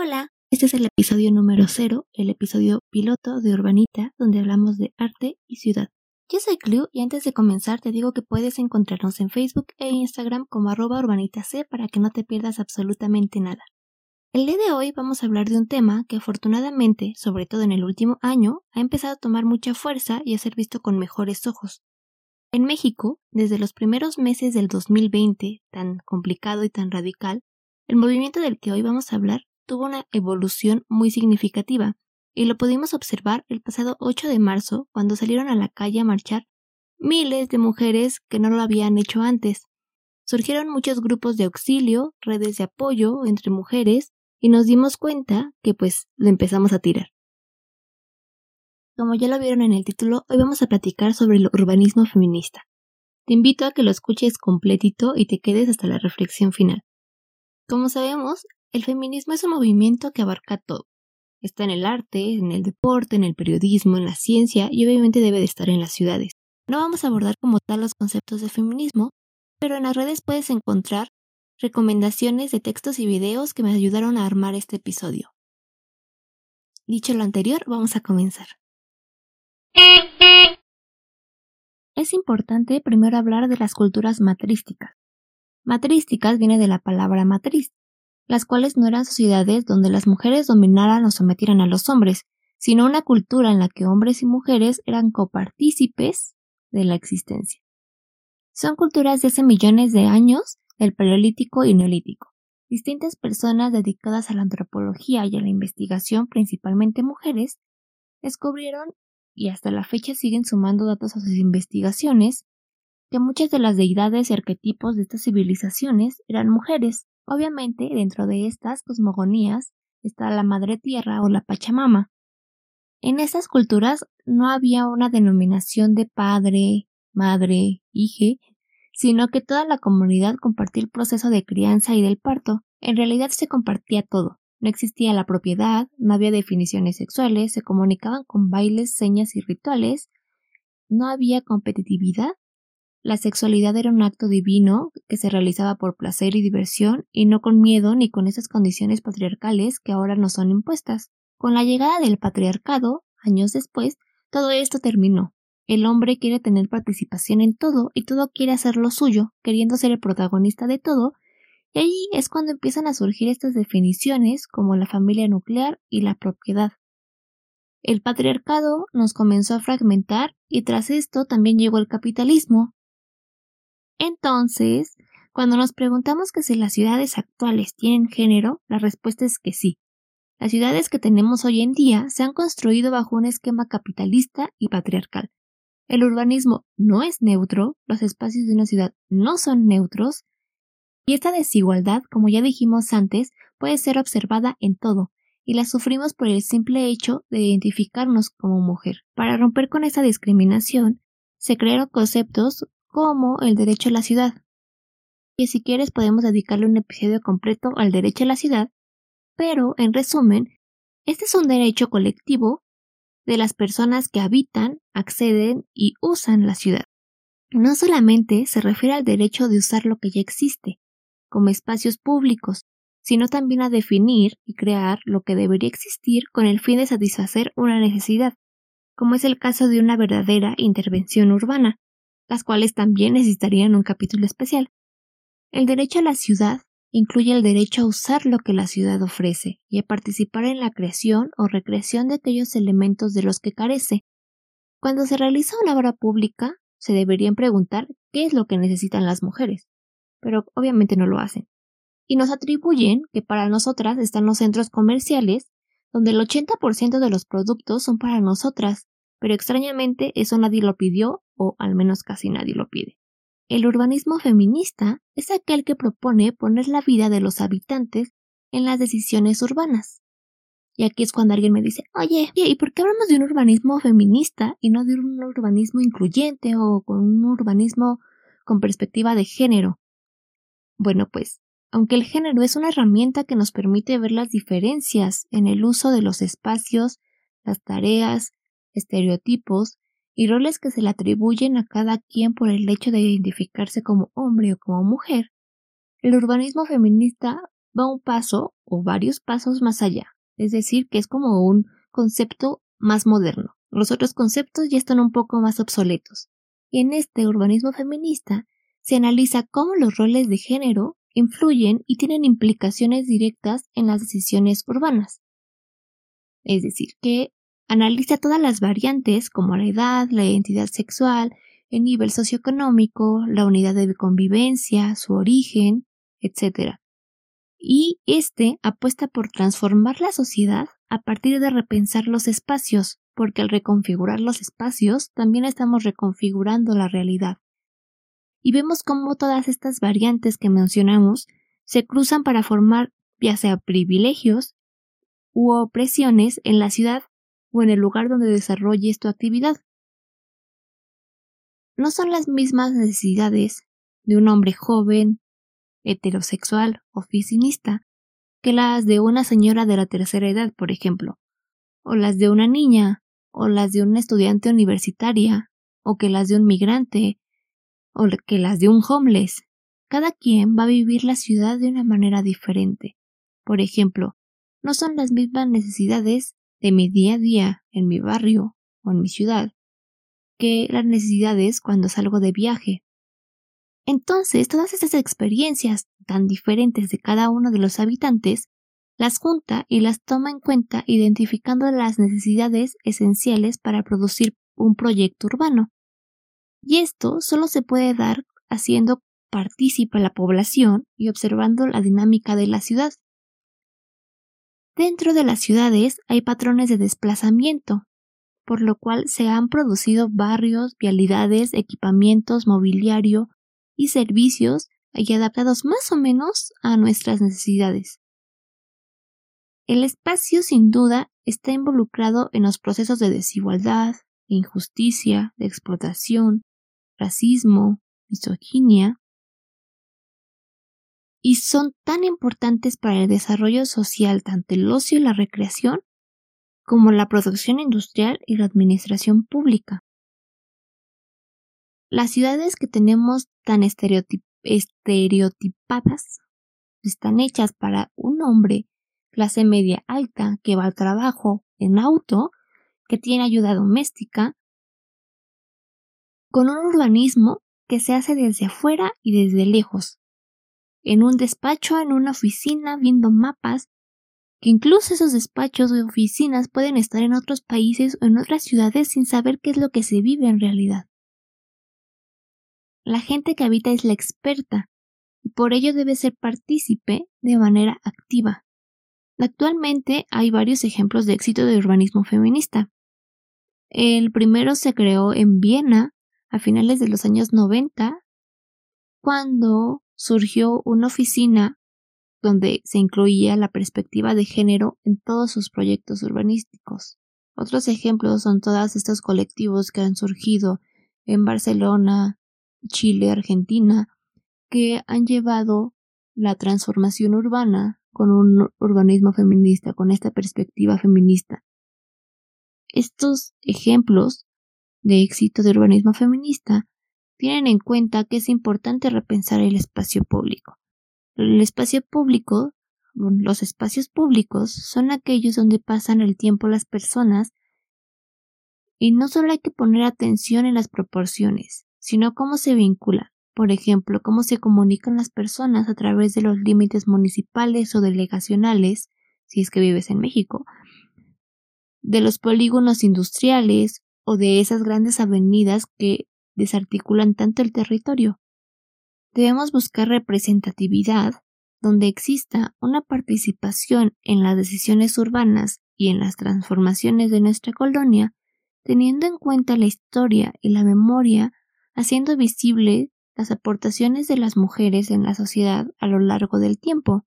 Hola, este es el episodio número 0, el episodio piloto de Urbanita, donde hablamos de arte y ciudad. Yo soy Clue y antes de comenzar te digo que puedes encontrarnos en Facebook e Instagram como arroba urbanitac para que no te pierdas absolutamente nada. El día de hoy vamos a hablar de un tema que afortunadamente, sobre todo en el último año, ha empezado a tomar mucha fuerza y a ser visto con mejores ojos. En México, desde los primeros meses del 2020, tan complicado y tan radical, el movimiento del que hoy vamos a hablar tuvo una evolución muy significativa, y lo pudimos observar el pasado 8 de marzo cuando salieron a la calle a marchar miles de mujeres que no lo habían hecho antes. Surgieron muchos grupos de auxilio, redes de apoyo entre mujeres, y nos dimos cuenta que pues lo empezamos a tirar. Como ya lo vieron en el título, hoy vamos a platicar sobre el urbanismo feminista. Te invito a que lo escuches completito y te quedes hasta la reflexión final. Como sabemos, el feminismo es un movimiento que abarca todo. Está en el arte, en el deporte, en el periodismo, en la ciencia y obviamente debe de estar en las ciudades. No vamos a abordar como tal los conceptos de feminismo, pero en las redes puedes encontrar recomendaciones de textos y videos que me ayudaron a armar este episodio. Dicho lo anterior, vamos a comenzar. Es importante primero hablar de las culturas matrísticas. Matrísticas viene de la palabra matriz, las cuales no eran sociedades donde las mujeres dominaran o sometieran a los hombres, sino una cultura en la que hombres y mujeres eran copartícipes de la existencia. Son culturas de hace millones de años del Paleolítico y Neolítico. Distintas personas dedicadas a la antropología y a la investigación, principalmente mujeres, descubrieron y hasta la fecha siguen sumando datos a sus investigaciones que muchas de las deidades y arquetipos de estas civilizaciones eran mujeres, Obviamente, dentro de estas cosmogonías está la Madre Tierra o la Pachamama. En estas culturas no había una denominación de padre, madre, hije, sino que toda la comunidad compartía el proceso de crianza y del parto. En realidad se compartía todo. No existía la propiedad, no había definiciones sexuales, se comunicaban con bailes, señas y rituales, no había competitividad la sexualidad era un acto divino que se realizaba por placer y diversión y no con miedo ni con esas condiciones patriarcales que ahora nos son impuestas. Con la llegada del patriarcado, años después, todo esto terminó. El hombre quiere tener participación en todo y todo quiere hacer lo suyo, queriendo ser el protagonista de todo, y ahí es cuando empiezan a surgir estas definiciones como la familia nuclear y la propiedad. El patriarcado nos comenzó a fragmentar y tras esto también llegó el capitalismo, entonces, cuando nos preguntamos que si las ciudades actuales tienen género, la respuesta es que sí. Las ciudades que tenemos hoy en día se han construido bajo un esquema capitalista y patriarcal. El urbanismo no es neutro, los espacios de una ciudad no son neutros, y esta desigualdad, como ya dijimos antes, puede ser observada en todo, y la sufrimos por el simple hecho de identificarnos como mujer. Para romper con esa discriminación, se crearon conceptos como el derecho a la ciudad. Y si quieres podemos dedicarle un episodio completo al derecho a la ciudad, pero en resumen, este es un derecho colectivo de las personas que habitan, acceden y usan la ciudad. No solamente se refiere al derecho de usar lo que ya existe, como espacios públicos, sino también a definir y crear lo que debería existir con el fin de satisfacer una necesidad, como es el caso de una verdadera intervención urbana, las cuales también necesitarían un capítulo especial. El derecho a la ciudad incluye el derecho a usar lo que la ciudad ofrece y a participar en la creación o recreación de aquellos elementos de los que carece. Cuando se realiza una obra pública, se deberían preguntar qué es lo que necesitan las mujeres, pero obviamente no lo hacen. Y nos atribuyen que para nosotras están los centros comerciales, donde el 80% de los productos son para nosotras, pero extrañamente eso nadie lo pidió o al menos casi nadie lo pide. El urbanismo feminista es aquel que propone poner la vida de los habitantes en las decisiones urbanas. Y aquí es cuando alguien me dice, oye, ¿y por qué hablamos de un urbanismo feminista y no de un urbanismo incluyente o con un urbanismo con perspectiva de género? Bueno, pues, aunque el género es una herramienta que nos permite ver las diferencias en el uso de los espacios, las tareas, estereotipos y roles que se le atribuyen a cada quien por el hecho de identificarse como hombre o como mujer, el urbanismo feminista va un paso o varios pasos más allá, es decir, que es como un concepto más moderno. Los otros conceptos ya están un poco más obsoletos. Y en este urbanismo feminista se analiza cómo los roles de género influyen y tienen implicaciones directas en las decisiones urbanas. Es decir, que analiza todas las variantes como la edad, la identidad sexual, el nivel socioeconómico, la unidad de convivencia, su origen, etc. Y este apuesta por transformar la sociedad a partir de repensar los espacios, porque al reconfigurar los espacios también estamos reconfigurando la realidad. Y vemos cómo todas estas variantes que mencionamos se cruzan para formar ya sea privilegios u opresiones en la ciudad o en el lugar donde desarrolles tu actividad. No son las mismas necesidades de un hombre joven, heterosexual, oficinista, que las de una señora de la tercera edad, por ejemplo, o las de una niña, o las de una estudiante universitaria, o que las de un migrante, o que las de un homeless. Cada quien va a vivir la ciudad de una manera diferente. Por ejemplo, no son las mismas necesidades de mi día a día en mi barrio o en mi ciudad que las necesidades cuando salgo de viaje. Entonces, todas estas experiencias tan diferentes de cada uno de los habitantes las junta y las toma en cuenta identificando las necesidades esenciales para producir un proyecto urbano. Y esto solo se puede dar haciendo partícipe a la población y observando la dinámica de la ciudad. Dentro de las ciudades hay patrones de desplazamiento, por lo cual se han producido barrios, vialidades, equipamientos, mobiliario y servicios adaptados más o menos a nuestras necesidades. El espacio sin duda está involucrado en los procesos de desigualdad, injusticia, de explotación, racismo, misoginia, y son tan importantes para el desarrollo social tanto el ocio y la recreación como la producción industrial y la administración pública. Las ciudades que tenemos tan estereotipadas están hechas para un hombre clase media alta que va al trabajo en auto, que tiene ayuda doméstica, con un urbanismo que se hace desde afuera y desde lejos, en un despacho, en una oficina, viendo mapas, que incluso esos despachos o oficinas pueden estar en otros países o en otras ciudades sin saber qué es lo que se vive en realidad. La gente que habita es la experta y por ello debe ser partícipe de manera activa. Actualmente hay varios ejemplos de éxito de urbanismo feminista. El primero se creó en Viena a finales de los años 90, cuando surgió una oficina donde se incluía la perspectiva de género en todos sus proyectos urbanísticos. Otros ejemplos son todos estos colectivos que han surgido en Barcelona, Chile, Argentina, que han llevado la transformación urbana con un urbanismo feminista, con esta perspectiva feminista. Estos ejemplos de éxito de urbanismo feminista tienen en cuenta que es importante repensar el espacio público. El espacio público, los espacios públicos son aquellos donde pasan el tiempo las personas y no solo hay que poner atención en las proporciones, sino cómo se vinculan. Por ejemplo, cómo se comunican las personas a través de los límites municipales o delegacionales, si es que vives en México, de los polígonos industriales o de esas grandes avenidas que desarticulan tanto el territorio. Debemos buscar representatividad donde exista una participación en las decisiones urbanas y en las transformaciones de nuestra colonia, teniendo en cuenta la historia y la memoria, haciendo visible las aportaciones de las mujeres en la sociedad a lo largo del tiempo.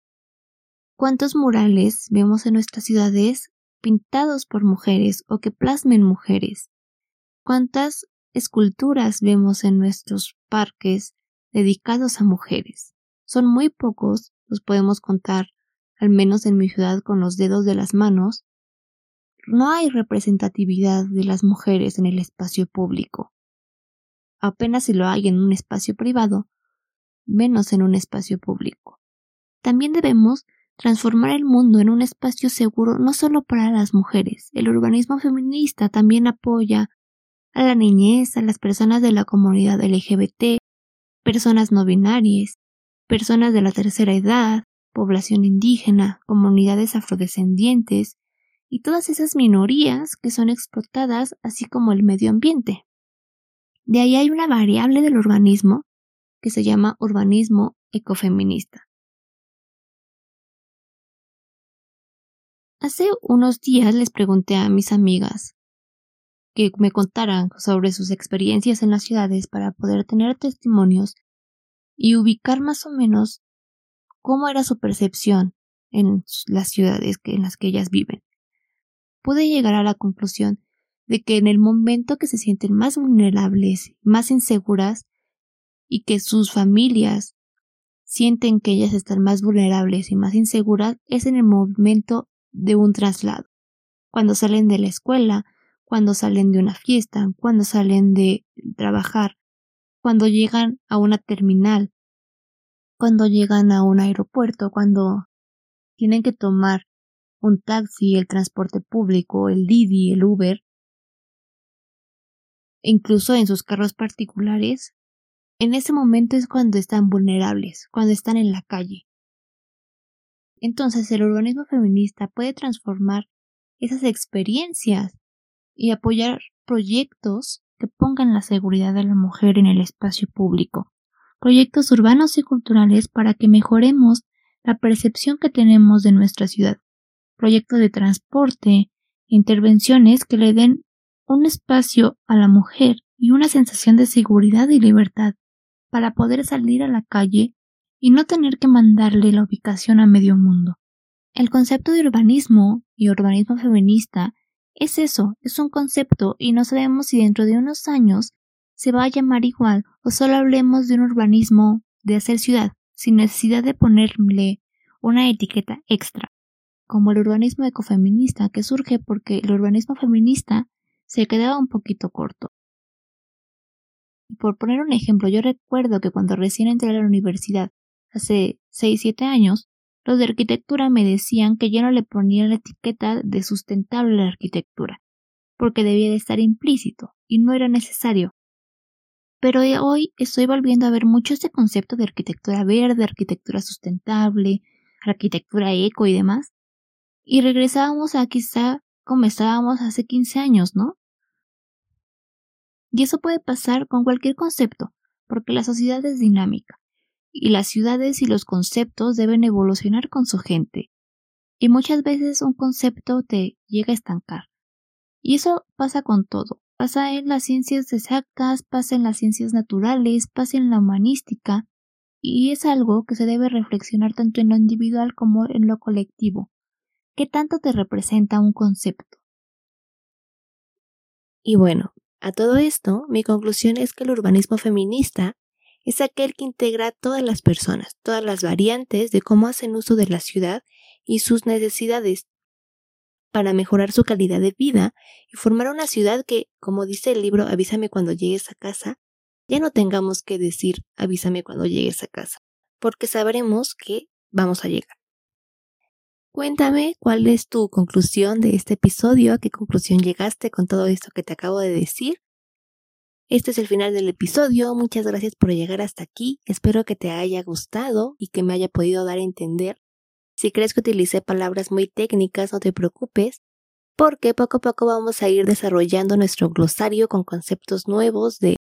¿Cuántos murales vemos en nuestras ciudades pintados por mujeres o que plasmen mujeres? ¿Cuántas esculturas vemos en nuestros parques dedicados a mujeres. Son muy pocos, los podemos contar, al menos en mi ciudad con los dedos de las manos. No hay representatividad de las mujeres en el espacio público. Apenas si lo hay en un espacio privado, menos en un espacio público. También debemos transformar el mundo en un espacio seguro no solo para las mujeres. El urbanismo feminista también apoya a la niñez, a las personas de la comunidad LGBT, personas no binarias, personas de la tercera edad, población indígena, comunidades afrodescendientes y todas esas minorías que son explotadas, así como el medio ambiente. De ahí hay una variable del urbanismo que se llama urbanismo ecofeminista. Hace unos días les pregunté a mis amigas que me contaran sobre sus experiencias en las ciudades para poder tener testimonios y ubicar más o menos cómo era su percepción en las ciudades en las que ellas viven. Pude llegar a la conclusión de que en el momento que se sienten más vulnerables, más inseguras y que sus familias sienten que ellas están más vulnerables y más inseguras es en el momento de un traslado. Cuando salen de la escuela, cuando salen de una fiesta, cuando salen de trabajar, cuando llegan a una terminal, cuando llegan a un aeropuerto, cuando tienen que tomar un taxi, el transporte público, el Didi, el Uber, incluso en sus carros particulares, en ese momento es cuando están vulnerables, cuando están en la calle. Entonces el urbanismo feminista puede transformar esas experiencias y apoyar proyectos que pongan la seguridad de la mujer en el espacio público, proyectos urbanos y culturales para que mejoremos la percepción que tenemos de nuestra ciudad, proyectos de transporte, intervenciones que le den un espacio a la mujer y una sensación de seguridad y libertad para poder salir a la calle y no tener que mandarle la ubicación a medio mundo. El concepto de urbanismo y urbanismo feminista es eso, es un concepto y no sabemos si dentro de unos años se va a llamar igual o solo hablemos de un urbanismo de hacer ciudad, sin necesidad de ponerle una etiqueta extra, como el urbanismo ecofeminista que surge porque el urbanismo feminista se quedaba un poquito corto. Por poner un ejemplo, yo recuerdo que cuando recién entré a la universidad, hace 6-7 años, los de arquitectura me decían que ya no le ponían la etiqueta de sustentable a la arquitectura, porque debía de estar implícito, y no era necesario. Pero hoy estoy volviendo a ver mucho este concepto de arquitectura verde, arquitectura sustentable, arquitectura eco y demás, y regresábamos a quizá como estábamos hace 15 años, ¿no? Y eso puede pasar con cualquier concepto, porque la sociedad es dinámica y las ciudades y los conceptos deben evolucionar con su gente. Y muchas veces un concepto te llega a estancar. Y eso pasa con todo. Pasa en las ciencias exactas, pasa en las ciencias naturales, pasa en la humanística, y es algo que se debe reflexionar tanto en lo individual como en lo colectivo. ¿Qué tanto te representa un concepto? Y bueno, a todo esto, mi conclusión es que el urbanismo feminista es aquel que integra a todas las personas, todas las variantes de cómo hacen uso de la ciudad y sus necesidades para mejorar su calidad de vida y formar una ciudad que, como dice el libro Avísame cuando llegues a casa, ya no tengamos que decir avísame cuando llegues a casa, porque sabremos que vamos a llegar. Cuéntame cuál es tu conclusión de este episodio, a qué conclusión llegaste con todo esto que te acabo de decir este es el final del episodio, muchas gracias por llegar hasta aquí, espero que te haya gustado y que me haya podido dar a entender. Si crees que utilicé palabras muy técnicas, no te preocupes, porque poco a poco vamos a ir desarrollando nuestro glosario con conceptos nuevos de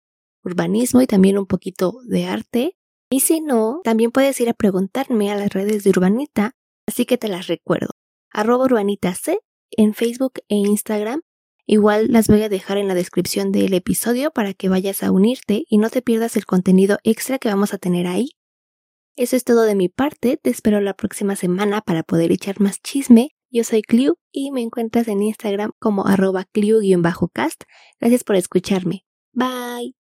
urbanismo y también un poquito de arte. Y si no, también puedes ir a preguntarme a las redes de Urbanita, así que te las recuerdo. Arroba Urbanita C en Facebook e Instagram Igual las voy a dejar en la descripción del episodio para que vayas a unirte y no te pierdas el contenido extra que vamos a tener ahí. Eso es todo de mi parte, te espero la próxima semana para poder echar más chisme. Yo soy Cliu y me encuentras en Instagram como arroba Cliu-cast. Gracias por escucharme. Bye.